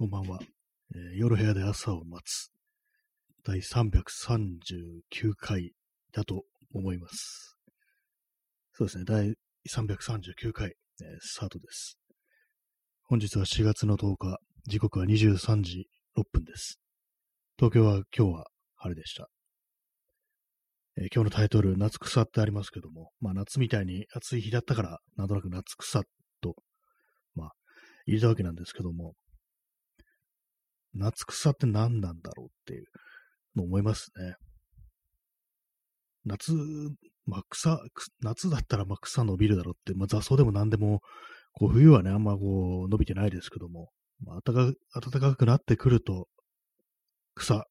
こんばんは、えー夜部屋で朝を待つ。第339回だと思います。そうですね、第339回、えースタートです。本日は4月の10日、時刻は23時6分です。東京は今日は晴れでした。えー今日のタイトル、夏草ってありますけども、まあ夏みたいに暑い日だったから、なんとなく夏草と、まあ、入れたわけなんですけども、夏草って何なんだろうっていうの思いますね。夏、まあ草、夏だったらまあ草伸びるだろうって、まあ雑草でも何でも、こう冬はね、あんまこう伸びてないですけども、まあ、暖か暖かくなってくると、草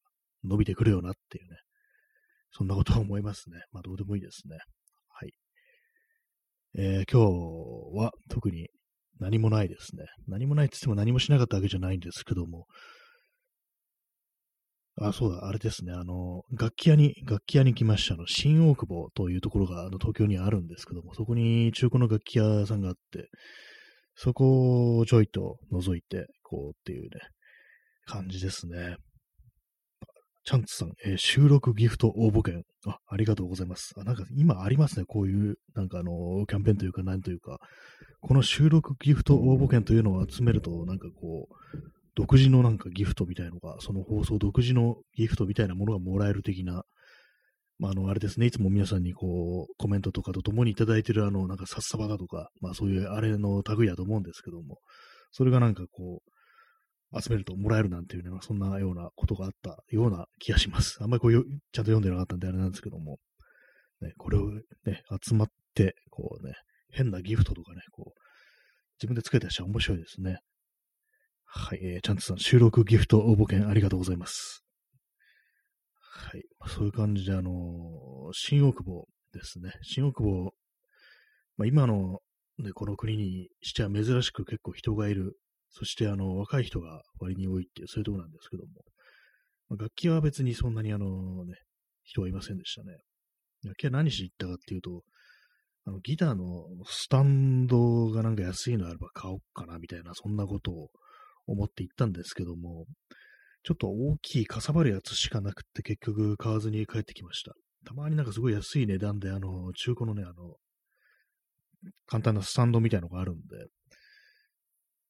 伸びてくるよなっていうね、そんなことは思いますね。まあどうでもいいですね。はい。えー今日は特に何もないですね。何もないって言っても何もしなかったわけじゃないんですけども、あ、そうだ、あれですね。あの、楽器屋に、楽器屋に来ました。あの、新大久保というところが、あの、東京にあるんですけども、そこに中古の楽器屋さんがあって、そこをちょいと覗いて、こうっていうね、感じですね。チャンツさん、えー収録ギフト応募券。あ、ありがとうございます。あ、なんか今ありますね。こういう、なんかあの、キャンペーンというか、なんというか、この収録ギフト応募券というのを集めると、なんかこう、独自のなんかギフトみたいのが、その放送独自のギフトみたいなものがもらえる的な、まあ、あの、あれですね、いつも皆さんにこう、コメントとかと共にいただいてるあの、なんか札束だとか、まあそういうあれの類だと思うんですけども、それがなんかこう、集めるともらえるなんていうね、そんなようなことがあったような気がします。あんまりこうよ、ちゃんと読んでなかったんであれなんですけども、ね、これをね、集まって、こうね、変なギフトとかね、こう、自分でつけたりしたら面白いですね。はい、えー、ちゃんとさん、収録ギフト応募券ありがとうございます。はい、そういう感じで、あのー新大久保ですね。新大久保、まあ、今の、ね、この国にしては珍しく結構人がいる、そしてあの、若い人が割に多いっていう、そういうとこなんですけども、まあ楽器は別にそんなにあのね、人はいませんでしたね。楽器は何しに行ったかっていうと、あの、ギターのスタンドがなんか安いのあれば買おうかな、みたいな、そんなことを思って行ったんですけども、ちょっと大きいかさばるやつしかなくって結局買わずに帰ってきました。たまになんかすごい安い値段で、あの、中古のね、あの、簡単なスタンドみたいのがあるんで、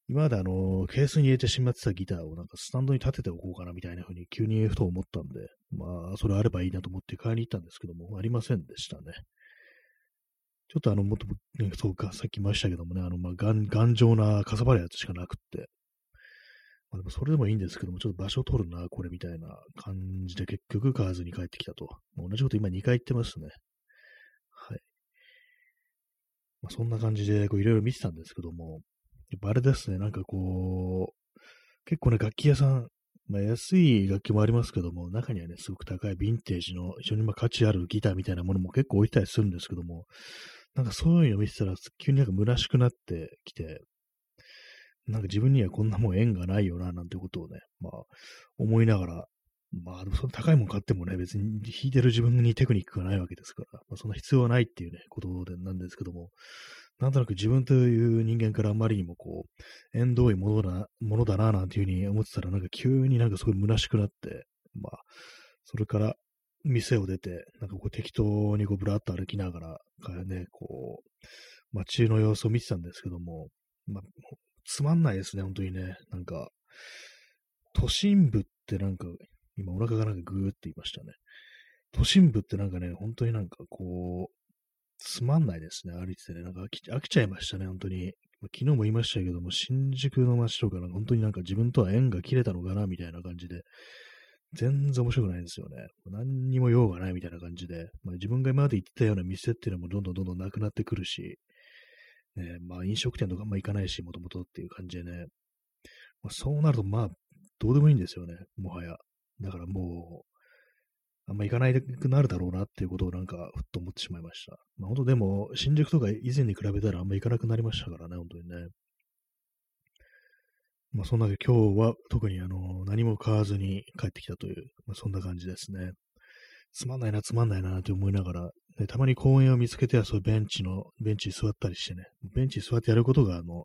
今まであの、ケースに入れてしまってたギターをなんかスタンドに立てておこうかなみたいな風に急にふと思ったんで、まあ、それあればいいなと思って買いに行ったんですけども、ありませんでしたね。ちょっとあの、もっと、ね、そうか、さっき言いましたけどもね、あの、まあ、頑頑丈なかさばるやつしかなくって、まあ、でもそれでもいいんですけども、ちょっと場所を取るな、これみたいな感じで結局買わずに帰ってきたと。まあ同じこと今2回言ってますね。はい。まあ、そんな感じで、いろいろ見てたんですけども、やっぱあれですね、なんかこう、結構ね、楽器屋さん、まあ、安い楽器もありますけども、中にはね、すごく高いヴィンテージの非常にま価値あるギターみたいなものも結構置いたりするんですけども、なんかそういうのを見てたら、急になんか虚しくなってきて、なんか自分にはこんなもん縁がないよな、なんてことをね、まあ、思いながら、まあ、その高いもん買ってもね、別に弾いてる自分にテクニックがないわけですから、まあ、そんな必要はないっていうね、ことでなんですけども、なんとなく自分という人間からあまりにもこう、縁遠いものだ、ものだな、なんていうふうに思ってたら、なんか急になんかすごい虚しくなって、まあ、それから店を出て、なんかこう適当にこうぶらっと歩きながら、ね、こう、街の様子を見てたんですけども、まあ、つまんないですね、本当にね。なんか、都心部ってなんか、今お腹がなんかグーって言いましたね。都心部ってなんかね、本当になんかこう、つまんないですね、歩いててね。なんか飽き飽きちゃいましたね、本当に。昨日も言いましたけども、新宿の街とかなんか本当になんか自分とは縁が切れたのかな、みたいな感じで、全然面白くないんですよね。何にも用がないみたいな感じで、まあ、自分が今まで行ってたような店っていうのもどんどんどんどんなくなってくるし、ね、まあ飲食店とかあんま行かないし、もともとっていう感じでね。まあ、そうなると、まあ、どうでもいいんですよね、もはや。だからもう、あんま行かないくなるだろうなっていうことをなんか、ふっと思ってしまいました。まあ本当でも、新宿とか以前に比べたらあんま行かなくなりましたからね、本当にね。まあそんなわけ今日は特にあの、何も買わずに帰ってきたという、まあそんな感じですね。つまんないな、つまんないなって思いながら、ね、たまに公園を見つけては、そういうベンチの、ベンチに座ったりしてね、ベンチに座ってやることが、あの、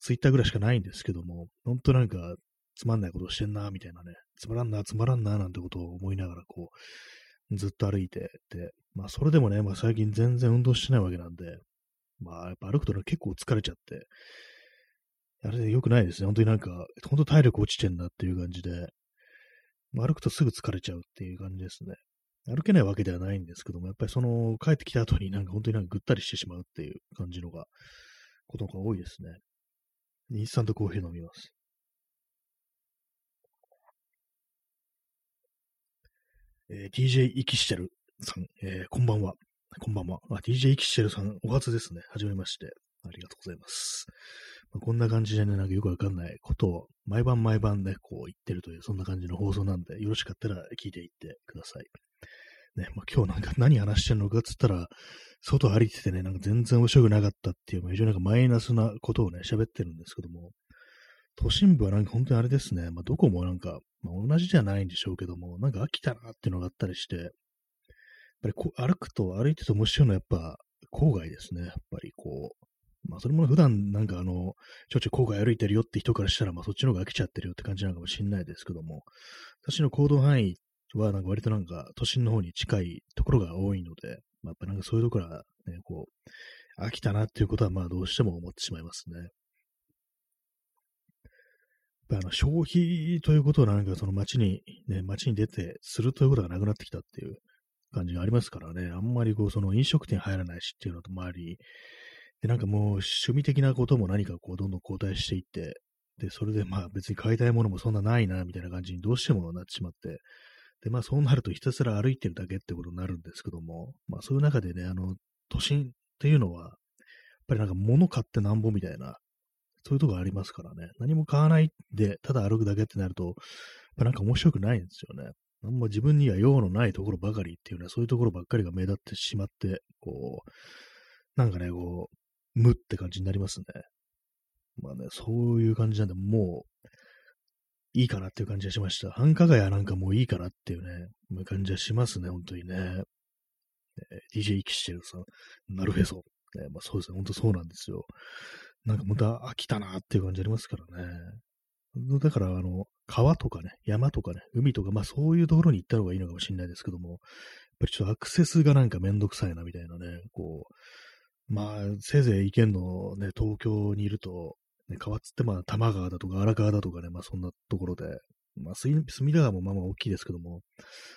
ツイッターぐらいしかないんですけども、本当なんか、つまんないことをしてんな、みたいなね、つまらんな、つまらんな、なんてことを思いながら、こう、ずっと歩いてて、まあ、それでもね、まあ、最近全然運動してないわけなんで、まあ、やっぱ歩くとね、結構疲れちゃって、あれで良くないですね。本当になんか、本当体力落ちてんだっていう感じで、まあ、歩くとすぐ疲れちゃうっていう感じですね。歩けないわけではないんですけども、やっぱりその、帰ってきた後になんか本当になんかぐったりしてしまうっていう感じのが、ことが多いですね。インスタントコーヒー飲みます。えー、DJ イキシチェルさん、えー、こんばんは。こんばんは。あ、DJ イキシェルさん、お初ですね。はじめまして。ありがとうございます。こんな感じでね、なんかよくわかんないことを毎晩毎晩ね、こう言ってるという、そんな感じの放送なんで、よろしかったら聞いていってください。ね、まあ、今日なんか 何話してんのかっつったら、外歩いててね、なんか全然面白くなかったっていう、まあ、非常になんかマイナスなことをね、喋ってるんですけども、都心部はなんか本当にあれですね、まあ、どこもなんか、まあ、同じじゃないんでしょうけども、なんか飽きたなっていうのがあったりして、やっぱりこう歩くと、歩いてて面白いのはやっぱ郊外ですね。やっぱりこう、まあそれも普段なんかあの、ちょちょ郊外歩いてるよって人からしたら、まあそっちの方が飽きちゃってるよって感じなのかもしれないですけども、私の行動範囲はなんか割となんか都心の方に近いところが多いので、まあ、やっぱなんかそういうところはね、こう、飽きたなっていうことはまあどうしても思ってしまいますね。あの消費ということをなんかその街に、ね、街に出てするということがなくなってきたっていう感じがありますからね、あんまりこうその飲食店入らないしっていうのともあり、で、なんかもう趣味的なことも何かこうどんどん後退していって、で、それでまあ別に買いたいものもそんなないな、みたいな感じにどうしてもなってしまって、で、まあそうなるとひたすら歩いてるだけってことになるんですけども、まあそういう中でね、あの、都心っていうのは、やっぱりなんか物買ってなんぼみたいな、そういうとこありますからね。何も買わないで、ただ歩くだけってなると、やっぱなんか面白くないんですよね。あんま自分には用のないところばかりっていうね、そういうところばっかりが目立ってしまって、こう、なんかね、こう、無って感じになりますね。まあね、そういう感じなんで、もう、いいかなっていう感じがしました。繁華街はなんかもういいかなっていうね、う感じはしますね、本当にね。えー、DJ イキシェルさん、なるへそ。え、まあ、そうですね、本当そうなんですよ。なんかまた飽きたなっていう感じありますからね。だから、あの、川とかね、山とかね、海とか、まあそういうところに行った方がいいのかもしれないですけども、やっぱりちょっとアクセスがなんかめんどくさいなみたいなね、こう、まあ、せいぜい行けんのね、東京にいると、ね、川つってまあ、多摩川だとか荒川だとかね、まあそんなところで、まあ、隅田川もまあまあ大きいですけども、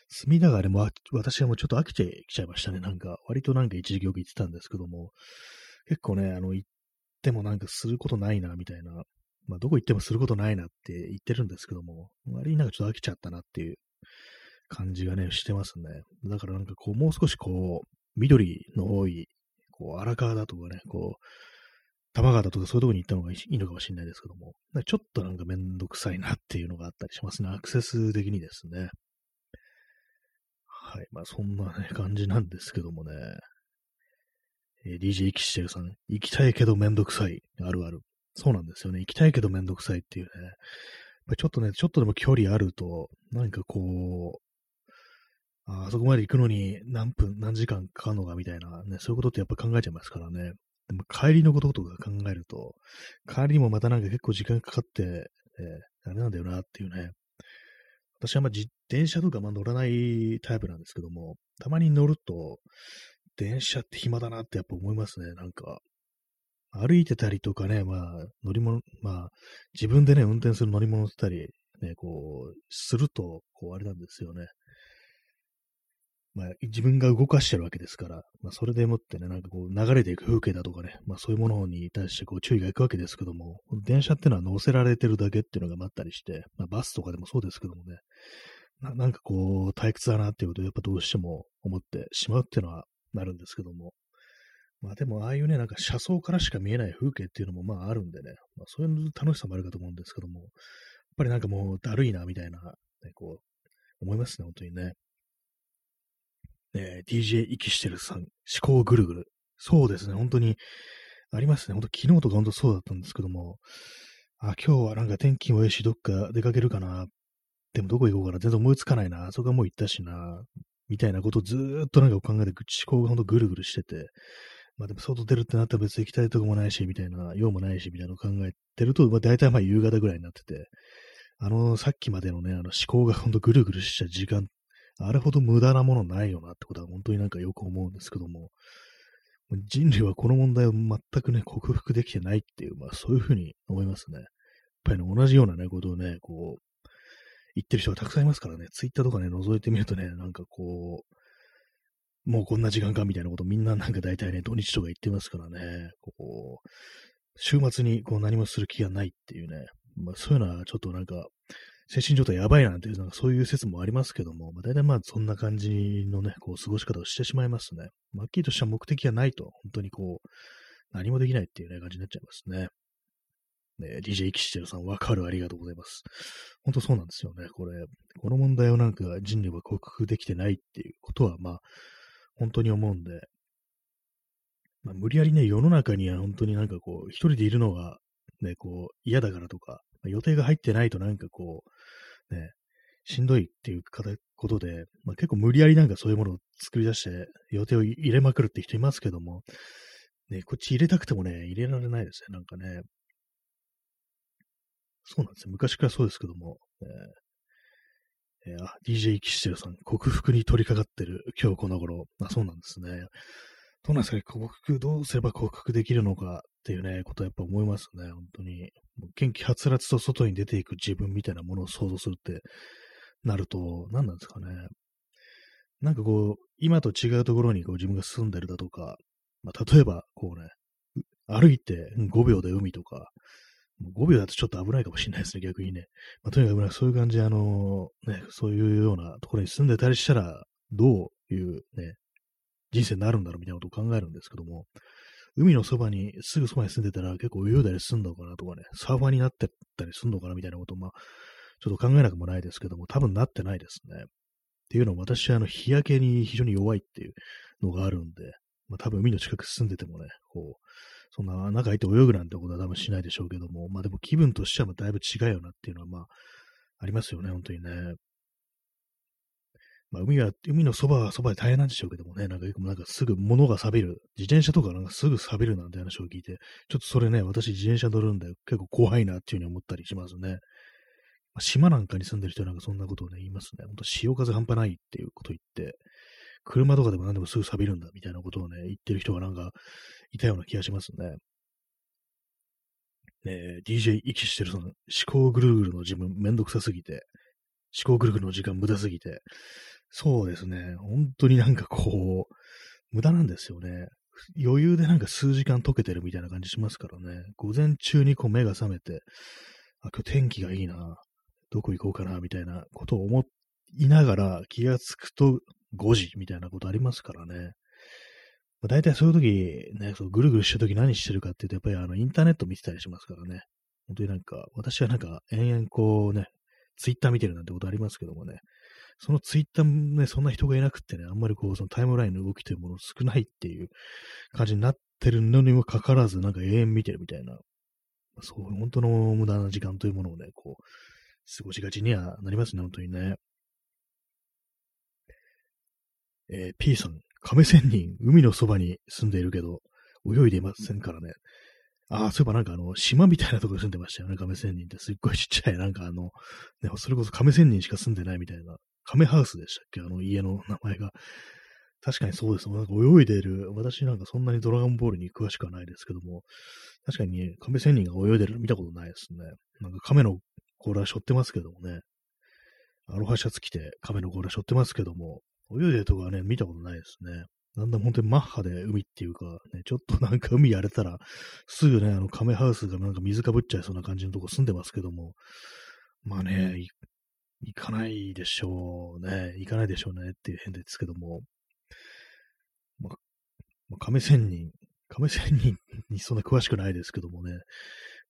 隅田川でも私はもうちょっと飽きてきちゃいましたね。なんか、割となんか一時期よく行ってたんですけども、結構ね、あの、行ってもなんかすることないな、みたいな、まあ、どこ行ってもすることないなって言ってるんですけども、割になんかちょっと飽きちゃったなっていう感じがね、してますね。だからなんかこう、もう少しこう、緑の多い、こう、荒川だとかね、こう、玉川だとかそういうとこに行ったのがいいのかもしれないですけども、ちょっとなんかめんどくさいなっていうのがあったりしますね。アクセス的にですね。はい。まあそんなね、感じなんですけどもね。えー、DJ イキシテルさん、行きたいけどめんどくさい。あるある。そうなんですよね。行きたいけどめんどくさいっていうね。ちょっとね、ちょっとでも距離あると、何かこう、あそこまで行くのに何分、何時間かかるのかみたいなね、そういうことってやっぱ考えちゃいますからね。でも帰りのこととか考えると、帰りもまたなんか結構時間かかって、えー、あれなんだよなっていうね。私はまあ自転車とかま乗らないタイプなんですけども、たまに乗ると、電車って暇だなってやっぱ思いますね。なんか、歩いてたりとかね、まあ、乗り物、まあ、自分でね、運転する乗り物ってたり、ね、こう、すると、こう、あれなんですよね。まあ、自分が動かしてるわけですから、まあ、それでもってね、なんかこう、流れていく風景だとかね、まあ、そういうものに対してこう、注意がいくわけですけども、電車ってのは乗せられてるだけっていうのがあったりして、まあ、バスとかでもそうですけどもね、ななんかこう、退屈だなっていうことをやっぱどうしても思ってしまうっていうのはなるんですけども、まあでも、ああいうね、なんか車窓からしか見えない風景っていうのもまああるんでね、まあそういう楽しさもあるかと思うんですけども、やっぱりなんかもうだるいなみたいな、ね、こう、思いますね、本当にね。ね、DJ イキしてるさん、思考ぐるぐる。そうですね、本当にありますね。本当昨日とか本当そうだったんですけども、あ、今日はなんか天気もいいし、どっか出かけるかな。でもどこ行こうかな。全然思いつかないな。あそこはもう行ったしな。みたいなことをずーっとなんか考えて、思考がほんとぐるぐるしてて、まあでも外出るってなったら別に行きたいとこもないし、みたいな、用もないし、みたいなのを考えてると、まあ大体まあ夕方ぐらいになってて、あの、さっきまでのね、あの思考がほんとぐるぐるした時間、あれほど無駄なものないよなってことは本当になんかよく思うんですけども、人類はこの問題を全くね、克服できてないっていう、まあそういうふうに思いますね。やっぱりね、同じようなね、ことをね、こう、言ってる人がたくさんいますからね、ツイッターとかね、覗いてみるとね、なんかこう、もうこんな時間かみたいなことみんななんか大体ね、土日とか言ってますからね、こう、週末にこう何もする気がないっていうね、まあ、そういうのはちょっとなんか、精神状態やばいなんていう、なんかそういう説もありますけども、まあ、大体まあそんな感じのね、こう過ごし方をしてしまいますね。ま、っきりとした目的がないと、本当にこう、何もできないっていうね、感じになっちゃいますね。ね、DJ イキシテルさん、わかる、ありがとうございます。本当そうなんですよね。これ、この問題をなんか人類は克服できてないっていうことは、まあ、本当に思うんで、まあ、無理やりね、世の中には本当になんかこう、一人でいるのが、ね、こう、嫌だからとか、予定が入ってないとなんかこう、ね、しんどいっていうことで、まあ、結構無理やりなんかそういうものを作り出して予定を入れまくるって人いますけども、ね、こっち入れたくてもね、入れられないですね、なんかね。そうなんですよ。昔からそうですけども、えー、え、あ、DJ キシテルさん、克服に取り掛かってる今日この頃。あ、そうなんですね。どうなんですかね、克服、どうすれば克服できるのかっていうね、ことはやっぱ思いますね、本当に。元気はつらつと外に出ていく自分みたいなものを想像するってなると、何なんですかね。なんかこう、今と違うところにこう自分が住んでるだとか、まあ、例えば、こうね、歩いて5秒で海とか、5秒だとちょっと危ないかもしれないですね、逆にね。まあ、とにかくそういう感じで、あの、ね、そういうようなところに住んでたりしたら、どういうね、人生になるんだろうみたいなことを考えるんですけども、海のそばに、すぐそばに住んでたら結構泳いだりすんのかなとかね、サーファーになってったりすんのかなみたいなこと、まあ、ちょっと考えなくもないですけども、多分なってないですね。っていうのも私はあの日焼けに非常に弱いっていうのがあるんで、まあ多分海の近く住んでてもね、こう、そんな中入って泳ぐなんてことは多分しないでしょうけども、まあでも気分としてはだいぶ違うよなっていうのはまあ、ありますよね、本当にね。まあ、海は、海のそばはそばで大変なんでしょうけどもね、なんかよくなんかすぐ物が錆びる。自転車とかなんかすぐ錆びるなんて話を聞いて、ちょっとそれね、私自転車乗るんで結構怖いなっていうふうに思ったりしますね。まあ、島なんかに住んでる人なんかそんなことをね、言いますね。ほんと潮風半端ないっていうことを言って、車とかでも何でもすぐ錆びるんだみたいなことをね、言ってる人がなんかいたような気がしますね。ね DJ 息してるその思考ぐるぐるの自分めんどくさすぎて、思考ぐるぐるの時間無駄すぎて、そうですね。本当になんかこう、無駄なんですよね。余裕でなんか数時間解けてるみたいな感じしますからね。午前中にこう目が覚めて、あ、今日天気がいいな。どこ行こうかな、みたいなことを思いながら気がつくと5時みたいなことありますからね。まあ、大体そういう時、ね、そうぐるぐるした時何してるかっていうと、やっぱりあのインターネット見てたりしますからね。本当になんか、私はなんか延々こうね、ツイッター見てるなんてことありますけどもね、そのツイッターもね、そんな人がいなくてね、あんまりこう、そのタイムラインの動きというもの少ないっていう感じになってるのにもかかわらず、なんか永遠見てるみたいな、そう、本当の無駄な時間というものをね、こう、過ごしがちにはなりますね、本当にね。えー、P さん、亀仙人、海のそばに住んでいるけど、泳いでいませんからね。ああ、そういえばなんかあの、島みたいなところに住んでましたよね、亀仙人って。すっごいちっちゃい、なんかあの、ね、それこそ亀仙人しか住んでないみたいな。亀ハウスでしたっけ？あの家の名前が。確かにそうです。なんか泳いでる、私なんかそんなにドラゴンボールに詳しくはないですけども、確かに、ね、亀仙人が泳いでる見たことないですね。なんか亀の甲羅背負ってますけどもね。アロハシャツ着て亀の甲羅背負ってますけども、泳いでるとこはね、見たことないですね。だんだん本当にマッハで海っていうか、ね、ちょっとなんか海やれたら、すぐね、あの亀ハウスがなんか水かぶっちゃいそうな感じのとこ住んでますけども、まあね、行かないでしょうね。行かないでしょうねっていう変ですけども、まあ、亀仙人、亀仙人にそんな詳しくないですけどもね、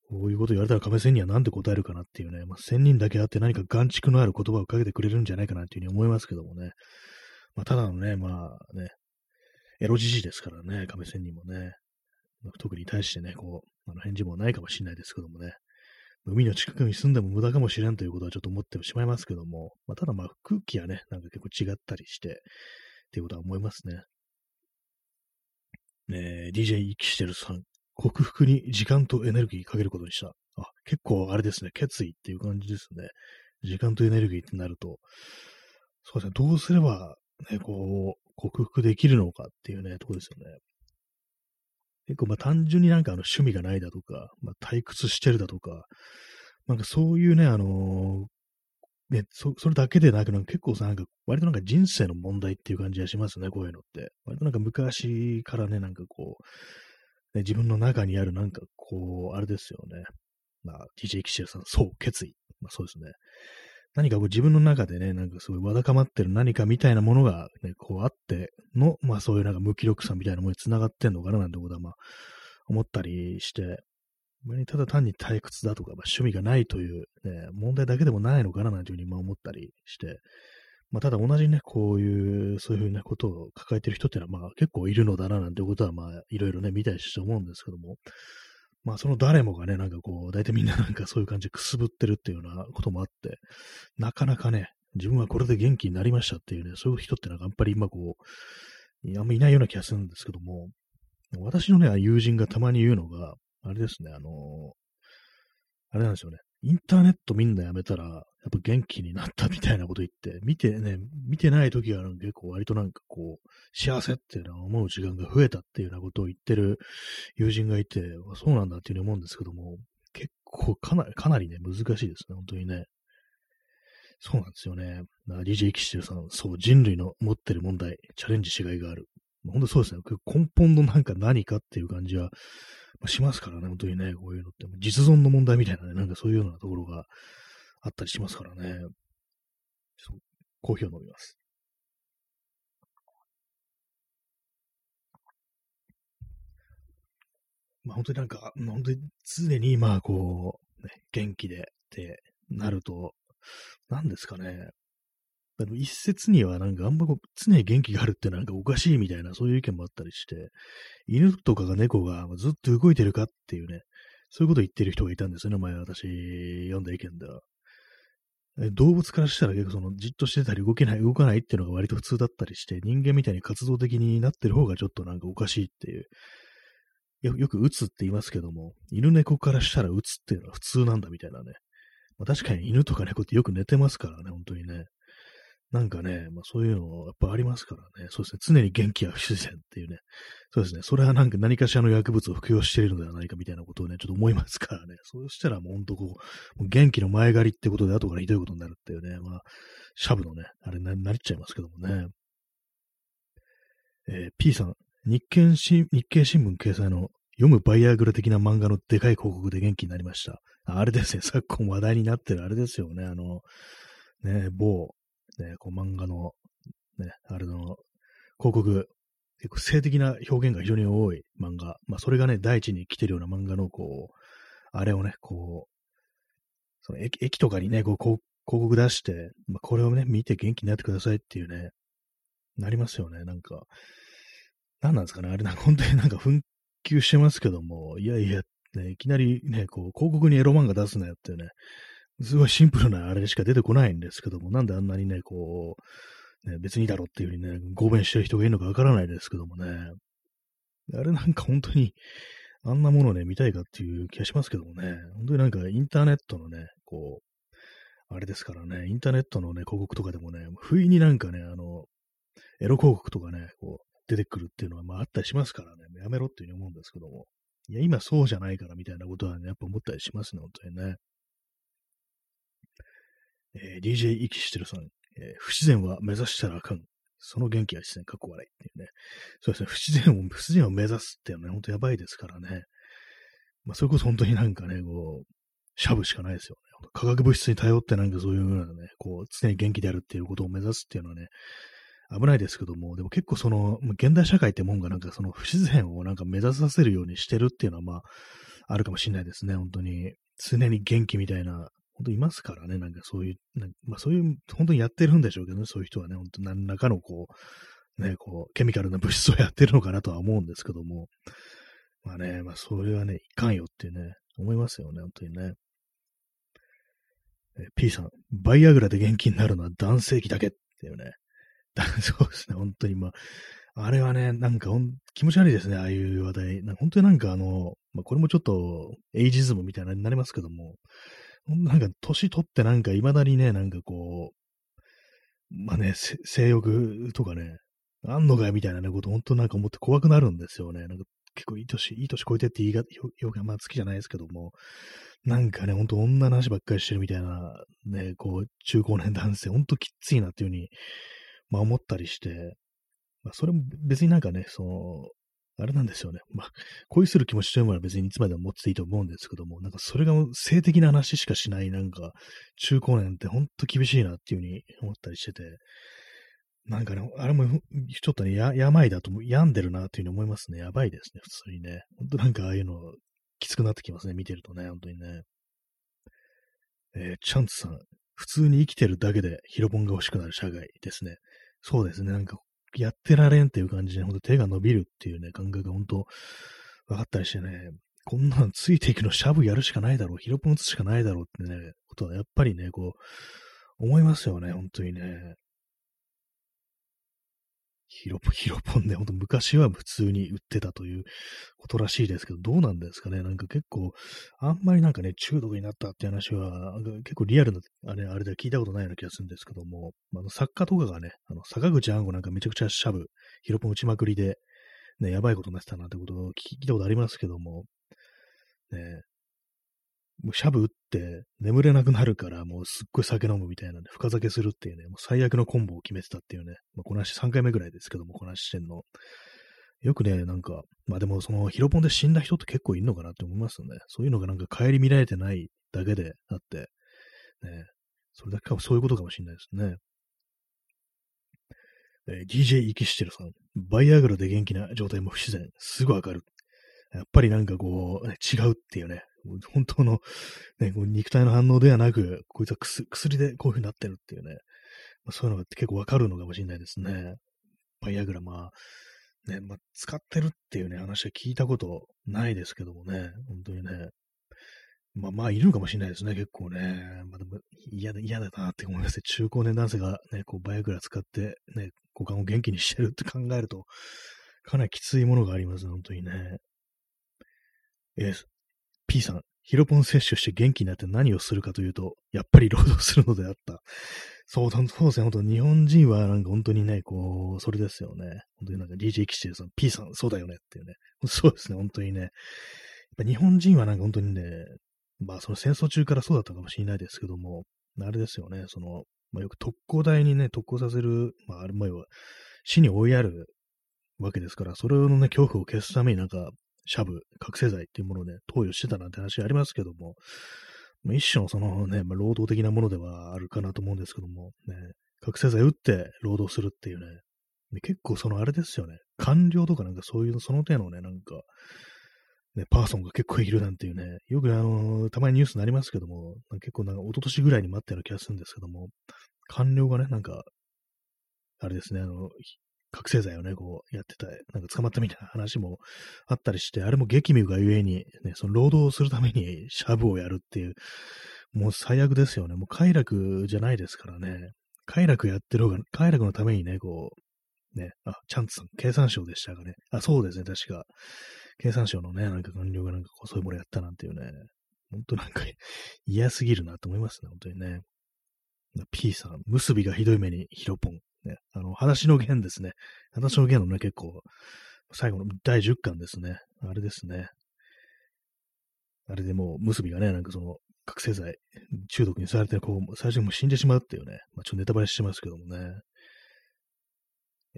こういうこと言われたら亀仙人は何て答えるかなっていうね、まあ、仙人だけあって何か眼蓄のある言葉をかけてくれるんじゃないかなっていうふうに思いますけどもね。まあ、ただのね、まあね、エロじじですからね、亀仙人もね。特に対してね、こう、あの返事もないかもしれないですけどもね。海の近くに住んでも無駄かもしれんということはちょっと思ってしまいますけども、まあ、ただまあ空気はね、なんか結構違ったりして、っていうことは思いますね。ね DJ イキシテルさん、克服に時間とエネルギーかけることにした。あ、結構あれですね、決意っていう感じですね。時間とエネルギーってなると、そうですね、どうすれば、ね、こう、克服できるのかっていうね、とこですよね。結構まあ単純になんかあの趣味がないだとか、まあ退屈してるだとか、なんかそういうね、あのー、ね、そ、それだけでなく、なんか結構さ、なんか、割となんか人生の問題っていう感じがしますね、こういうのって。割となんか昔からね、なんかこう、ね、自分の中にあるなんかこう、あれですよね。まあ、DJ キシルさん、そう、決意。まあそうですね。何かこう自分の中でね、なんかすごいわだかまってる何かみたいなものがね、こうあっての、まあそういうなんか無気力さみたいなものに繋がってんのかななんてことはまあ思ったりして、ただ単に退屈だとか、まあ、趣味がないという、ね、問題だけでもないのかななんていうふうにまあ思ったりして、まあただ同じね、こういう、そういうふうなことを抱えてる人っていうのはまあ結構いるのだななんてことはまあいろいろね見たりして思うんですけども、まあその誰もがね、なんかこう、大体みんななんかそういう感じでくすぶってるっていうようなこともあって、なかなかね、自分はこれで元気になりましたっていうね、そういう人ってなんかあんまり今こう、あんまいないような気がするんですけども、私のね、友人がたまに言うのが、あれですね、あのあれなんですよね。インターネットみんなやめたら、やっぱ元気になったみたいなこと言って、見てね、見てない時は結構割となんかこう、幸せっていうのは思う時間が増えたっていうようなことを言ってる友人がいて、そうなんだっていうふうに思うんですけども、結構かなり、かなりね、難しいですね、本当にね。そうなんですよね。DJ キシルさん、そう、人類の持ってる問題、チャレンジしがいがある。本当そうですね。根本のなんか何かっていう感じはしますからね、本当にね、こういうのって。実存の問題みたいなね、なんかそういうようなところがあったりしますからね。コーヒーを飲みます。まあ本当になんか、本当に常にまあこう、ね、元気でってなると、何ですかね。あの一説にはなんかあんまこう常に元気があるってなんかおかしいみたいなそういう意見もあったりして、犬とかが猫がずっと動いてるかっていうね、そういうことを言ってる人がいたんですよね、前私読んだ意見では。動物からしたら結構そのじっとしてたり動けない、動かないっていうのが割と普通だったりして、人間みたいに活動的になってる方がちょっとなんかおかしいっていう。よよく打つって言いますけども、犬猫からしたら打つっていうのは普通なんだみたいなね。まあ、確かに犬とか猫ってよく寝てますからね、本当にね。なんかね、まあそういうのやっぱありますからね。そうですね。常に元気は不自然っていうね。そうですね。それはなんか何かしらの薬物を服用しているのではないかみたいなことをね、ちょっと思いますからね。そうしたらもうほんとこう、う元気の前借りってことで後からひどいことになるっていうね。まあ、シャブのね、あれな、なりっちゃいますけどもね。えー、P さん、日経新日経新聞掲載の読むバイアグラ的な漫画のでかい広告で元気になりました。あれですね、昨今話題になってるあれですよね。あの、ね、某、ね、こう漫画の、ね、あれの、広告、結構性的な表現が非常に多い漫画。まあ、それがね、第一に来てるような漫画の、こう、あれをね、こう、その駅駅とかにね、こう、広告出して、まあ、これをね、見て元気になってくださいっていうね、なりますよね、なんか。何なんですかね、あれなんか本当になんか紛糾してますけども、いやいや、ね、いきなりね、こう、広告にエロ漫画出すなよってね、すごいシンプルなあれしか出てこないんですけども、なんであんなにね、こう、ね、別にだろっていうふうにね、ご弁してる人がいるのかわからないですけどもね。あれなんか本当に、あんなものね、見たいかっていう気がしますけどもね。本当になんかインターネットのね、こう、あれですからね、インターネットのね、広告とかでもね、不意になんかね、あの、エロ広告とかね、こう、出てくるっていうのはまああったりしますからね、やめろっていうふうに思うんですけども。いや、今そうじゃないからみたいなことはね、やっぱ思ったりしますね、本当にね。えー、DJ 息してるさん、えー、不自然は目指したらあかん。その元気は自然、かっこ笑いっていうね。そうですね、不自然を、不自然を目指すっていうのはね、ほんとやばいですからね。まあ、それこそ本当になんかね、こう、シャブしかないですよね。化学物質に頼ってなんかそういうようなね、こう、常に元気であるっていうことを目指すっていうのはね、危ないですけども、でも結構その、現代社会ってもんがなんかその不自然をなんか目指させるようにしてるっていうのはまあ、あるかもしれないですね、本当に。常に元気みたいな本当いますからね、なんかそういう、まあそういう、本当にやってるんでしょうけどね、そういう人はね、本当何らかのこう、ね、こう、ケミカルな物質をやってるのかなとは思うんですけども、まあね、まあそれはね、いかんよっていうね、思いますよね、本当にね。え P さん、バイアグラで元気になるのは男性器だけっていうね。そうですね、本当にまあ、あれはね、なんか気持ち悪いですね、ああいう話題。な本当になんかあの、まあ、これもちょっとエイジズムみたいなになりますけども、なんか年取ってなんか未だにね、なんかこう、まあね、性欲とかね、あんのかよみたいなね、こと本当なんか思って怖くなるんですよね。なんか結構いい年、いい年超えてって言い方、表現まあ好きじゃないですけども、なんかね、ほんと女の話ばっかりしてるみたいな、ね、こう、中高年男性、ほんときついなっていうふうに、まあ思ったりして、まあそれも別になんかね、その、あれなんですよね。まあ、恋する気持ちというものは別にいつまでも持ってていいと思うんですけども、なんかそれが性的な話しかしない、なんか、中高年ってほんと厳しいなっていうふうに思ったりしてて、なんかね、あれもちょっとね、や、病だと病んでるなっていうふうに思いますね。やばいですね、普通にね。ほんとなんかああいうのきつくなってきますね、見てるとね、本当にね。えー、チャンツさん、普通に生きてるだけでヒロポンが欲しくなる社外ですね。そうですね、なんかやってられんっていう感じで、ほんと手が伸びるっていうね、感覚が本当分かったりしてね、こんなんついていくのシャブやるしかないだろう、ヒロポン打つしかないだろうってね、ことはやっぱりね、こう、思いますよね、本当にね。ヒロポン、ヒロポンね、ほんと昔は普通に売ってたということらしいですけど、どうなんですかね。なんか結構、あんまりなんかね、中毒になったって話は、結構リアルな、あれ、あれでは聞いたことないような気がするんですけども、あの作家とかがね、あの、坂口安吾なんかめちゃくちゃシャブ、ヒロポン打ちまくりで、ね、やばいことになってたなってことを聞いたことありますけども、ね、もうシャブ打って眠れなくなるから、もうすっごい酒飲むみたいなんで、深酒するっていうね、もう最悪のコンボを決めてたっていうね、まあ、この話3回目ぐらいですけども、この話してんの。よくね、なんか、まあでもそのヒロポンで死んだ人って結構いるのかなって思いますよね。そういうのがなんか帰り見られてないだけであって、ね、それだけかもそういうことかもしれないですね。えー、DJ イキシテルさん。バイアグラで元気な状態も不自然。すぐわかる。やっぱりなんかこう、違うっていうね、本当の、ね、肉体の反応ではなく、こいつは薬でこういう風になってるっていうね、まあ、そういうのが結構わかるのかもしれないですね。バイアグラ、まあ、ね、まあ、使ってるっていうね、話は聞いたことないですけどもね、本当にね。まあまあ、いるのかもしれないですね、結構ね。まあでも、嫌だ、嫌だなって思いますね。中高年男性がね、こう、バイアグラ使って、ね、股間を元気にしてるって考えると、かなりきついものがあります、本当にね。えー、P さん、ヒロポン摂取して元気になって何をするかというと、やっぱり労働するのであった。そう、そうですね、本当日本人はなんか本当にね、こう、それですよね。本当になんか DJ キシルさん、P さん、そうだよねっていうね。そうですね、本当にね。やっぱ日本人はなんか本当にね、まあその戦争中からそうだったかもしれないですけども、あれですよね、その、まあよく特攻隊にね、特攻させる、まああれもは死に追いやるわけですから、それのね、恐怖を消すためになんか、シャブ、覚醒剤っていうものをね、投与してたなんて話ありますけども、まあ、一種のそのね、まあ、労働的なものではあるかなと思うんですけども、ね、覚醒剤打って労働するっていうね、結構そのあれですよね、官僚とかなんかそういうその手のね、なんか、ね、パーソンが結構いるなんていうね、よくあの、たまにニュースになりますけども、結構なんか一昨年ぐらいに待ってる気がするんですけども、官僚がね、なんか、あれですね、あの、覚醒剤をね、こうやってた、なんか捕まったみたいな話もあったりして、あれも激務がゆえに、ね、その労働をするためにシャブをやるっていう、もう最悪ですよね。もう快楽じゃないですからね。快楽やってる方が、快楽のためにね、こう、ね、あ、チャンツさん、経産省でしたかね。あ、そうですね、確か。経産省のね、なんか官僚がなんかこうそういうものやったなんていうね、ほんとなんか嫌すぎるなと思いますね、本当にね。P さん、結びがひどい目にヒロポン。ね、あの、話の弦ですね。話の弦のね、結構、最後の第10巻ですね。あれですね。あれでもう、結びがね、なんかその、覚醒剤、中毒にされて、こう、最初にもう死んでしまうっていうね、まあ、ちょっとネタバレしてますけどもね。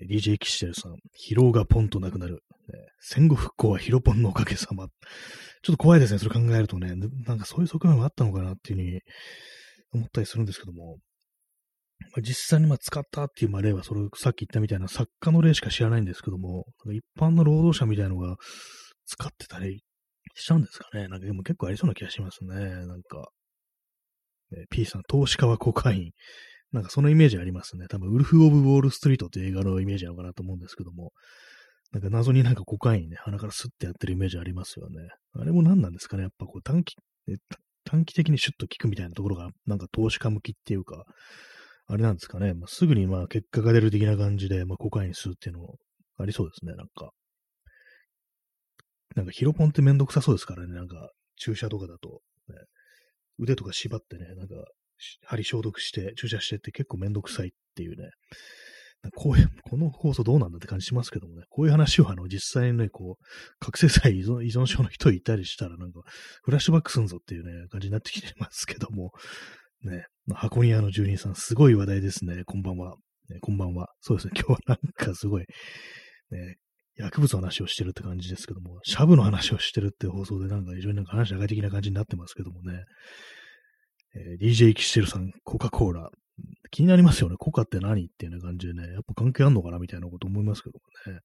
DJ キシテルさん、疲労がポンとなくなる。ね、戦後復興はヒロポンのおかげさま。ちょっと怖いですね、それ考えるとね。なんかそういう側面もあったのかなっていうふうに思ったりするんですけども。まあ、実際にま使ったっていうま例は、それさっき言ったみたいな作家の例しか知らないんですけども、一般の労働者みたいなのが使ってたりしちゃうんですかね。なんかでも結構ありそうな気がしますね。なんか、え P さん、投資家はコカイン。なんかそのイメージありますね。多分、ウルフ・オブ・ウォール・ストリートっていう映画のイメージなのかなと思うんですけども、なんか謎になんかコカインね、鼻からスッてやってるイメージありますよね。あれも何なんですかね。やっぱこう短期、短期的にシュッと効くみたいなところが、なんか投資家向きっていうか、あれなんですかね、まあ、すぐにまあ結果が出る的な感じで、まあ、コカイン吸うっていうのもありそうですね、なんか。なんかヒロポンってめんどくさそうですからね、なんか注射とかだと、ね、腕とか縛ってね、なんか針消毒して注射してって結構めんどくさいっていうね、こういう、この放送どうなんだって感じしますけどもね、こういう話をあの実際にね、こう、覚醒剤依存症の人いたりしたらなんか、フラッシュバックすんぞっていうね、感じになってきてますけども、ね、箱庭の住人さん、すごい話題ですね、こんばんは。ね、こんばんは。そうですね、今日はなんかすごい、ね、薬物の話をしてるって感じですけども、シャブの話をしてるって放送でなんか非常になんか話社会的な感じになってますけどもね、えー、DJ キシェルさん、コカ・コーラ。気になりますよね。コカって何っていうような感じでね、やっぱ関係あんのかなみたいなこと思いますけどもね。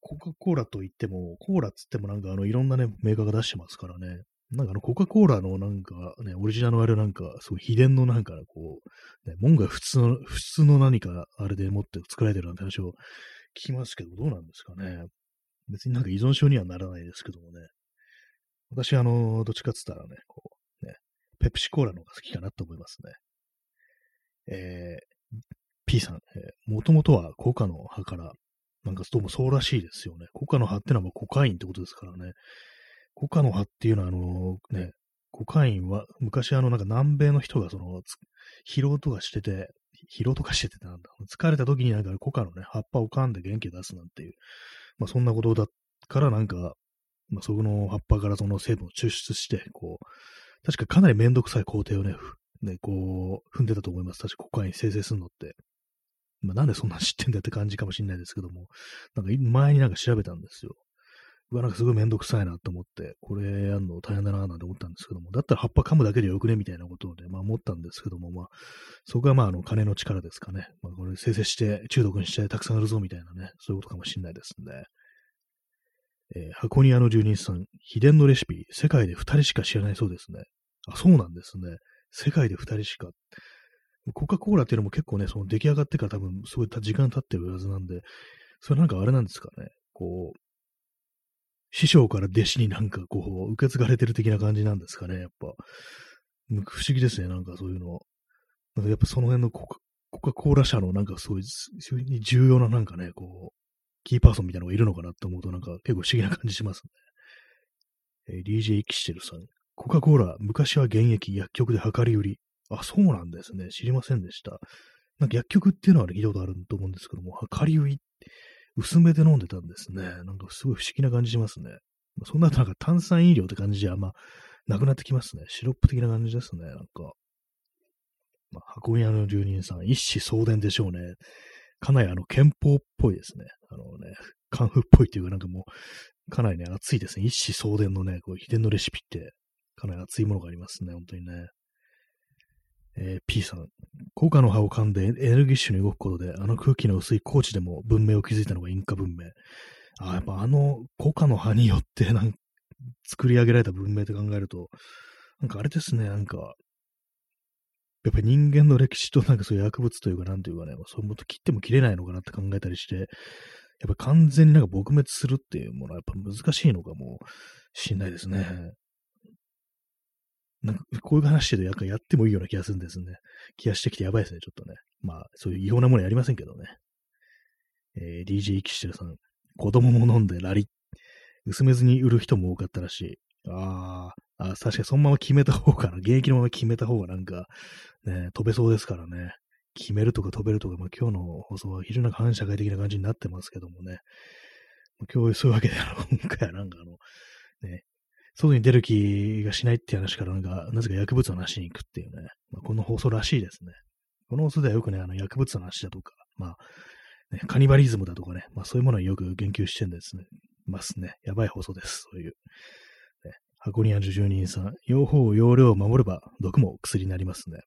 コカ・コーラといっても、コーラっつってもなんかあのいろんなね、メーカーが出してますからね。なんかあの、コカ・コーラのなんかね、オリジナルのあれなんか、すごい秘伝のなんかこう、ね、門が普通の、普通の何かあれでもって作られてるなんて話を聞きますけど、どうなんですかね。別になんか依存症にはならないですけどもね。私、あの、どっちかっつったらね、こう、ね、ペプシコーラの方が好きかなと思いますね。えー、P さん、えー、もともとはコカの葉から、なんかどうもそうらしいですよね。コカの葉ってのはもうコカインってことですからね。コカの葉っていうのは、あのね、コカインは、昔あの、なんか南米の人がその、疲労とかしてて、疲労とかしててなんだ、疲れた時になんかコカのね、葉っぱを噛んで元気出すなんていう、まあそんなことだからなんか、まあそこの葉っぱからその成分を抽出して、こう、確かかなりめんどくさい工程をね、ね、こう、踏んでたと思います。確かコカイン生成するのって。まあなんでそんな知ってんだって感じかもしれないですけども、なんか前になんか調べたんですよ。うわ、なんかすごいめんどくさいなと思って、これやんの大変だななんて思ったんですけども、だったら葉っぱ噛むだけでよくねみたいなことで、まあ思ったんですけども、まあ、そこはまああの金の力ですかね。まあこれ生成して中毒にしてたくさんあるぞみたいなね、そういうことかもしれないですね。えー、箱庭の住人さん、秘伝のレシピ、世界で2人しか知らないそうですね。あ、そうなんですね。世界で2人しか。コカ・コーラっていうのも結構ね、その出来上がってから多分すごい時間経ってるはずなんで、それなんかあれなんですかね。こう、師匠から弟子になんかこう、受け継がれてる的な感じなんですかね、やっぱ。不思議ですね、なんかそういうの。なんかやっぱその辺のコカ・コカコーラ社のなんかすごい、そういう重要ななんかね、こう、キーパーソンみたいなのがいるのかなって思うとなんか結構不思議な感じしますね。えー、DJ キシテルさん。コカ・コーラ、昔は現役、薬局で量り売り。あ、そうなんですね。知りませんでした。なんか薬局っていうのは、ね、聞いたことあると思うんですけども、量り売り薄めで飲んでたんですね。なんかすごい不思議な感じしますね。そんなとなんか炭酸飲料って感じじゃ、ま、なくなってきますね。シロップ的な感じですね。なんか。まあ、箱屋の住人さん、一子相伝でしょうね。かなりあの、憲法っぽいですね。あのね、カンフっぽいっていうかなんかもう、かなりね、熱いですね。一子相伝のね、こう秘伝のレシピって、かなり熱いものがありますね。本当にね。えー、P さん、コカの葉を噛んでエネルギッシュに動くことで、あの空気の薄い高地でも文明を築いたのがインカ文明。あやっぱあのコカの葉によってなん作り上げられた文明って考えると、なんかあれですね、なんか、やっぱり人間の歴史となんかそういう薬物というか、なんていうかね、そういうもっと切っても切れないのかなって考えたりして、やっぱ完全になんか撲滅するっていうものはやっぱ難しいのかもしんないですね。なんか、こういう話でややってもいいような気がするんですね。気がしてきてやばいですね、ちょっとね。まあ、そういう違法なものやりませんけどね。えー、DJ キシテルさん、子供も飲んでラリ。薄めずに売る人も多かったらしい。ああ、確かにそのまま決めた方がな、現役のまま決めた方がなんか、ね、飛べそうですからね。決めるとか飛べるとか、まあ、今日の放送は非常に反社会的な感じになってますけどもね。今日そういうわけで、今回はなんかあの、ね、外に出る気がしないっていう話からなんか、なぜか薬物の話に行くっていうね、まあ、この放送らしいですね。この放送ではよくね、あの薬物の話だとか、まあ、ね、カニバリズムだとかね、まあそういうものによく言及してんですね。ますね。やばい放送です。そういう。ね、箱庭受住人さん、用法、用量を守れば毒も薬になりますね。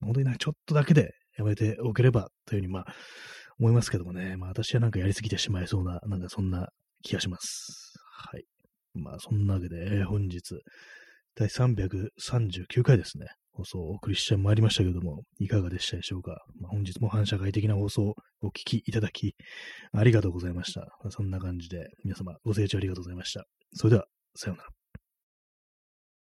本当になんかちょっとだけでやめておければというふうにまあ思いますけどもね、まあ私はなんかやりすぎてしまいそうな、なんかそんな気がします。はい。まあ、そんなわけで、本日、第339回ですね、放送をお送りしてまいりましたけども、いかがでしたでしょうか？まあ、本日も反社会的な放送をお聞きいただき、ありがとうございました。まあ、そんな感じで、皆様ご清聴ありがとうございました。それでは、さようなら。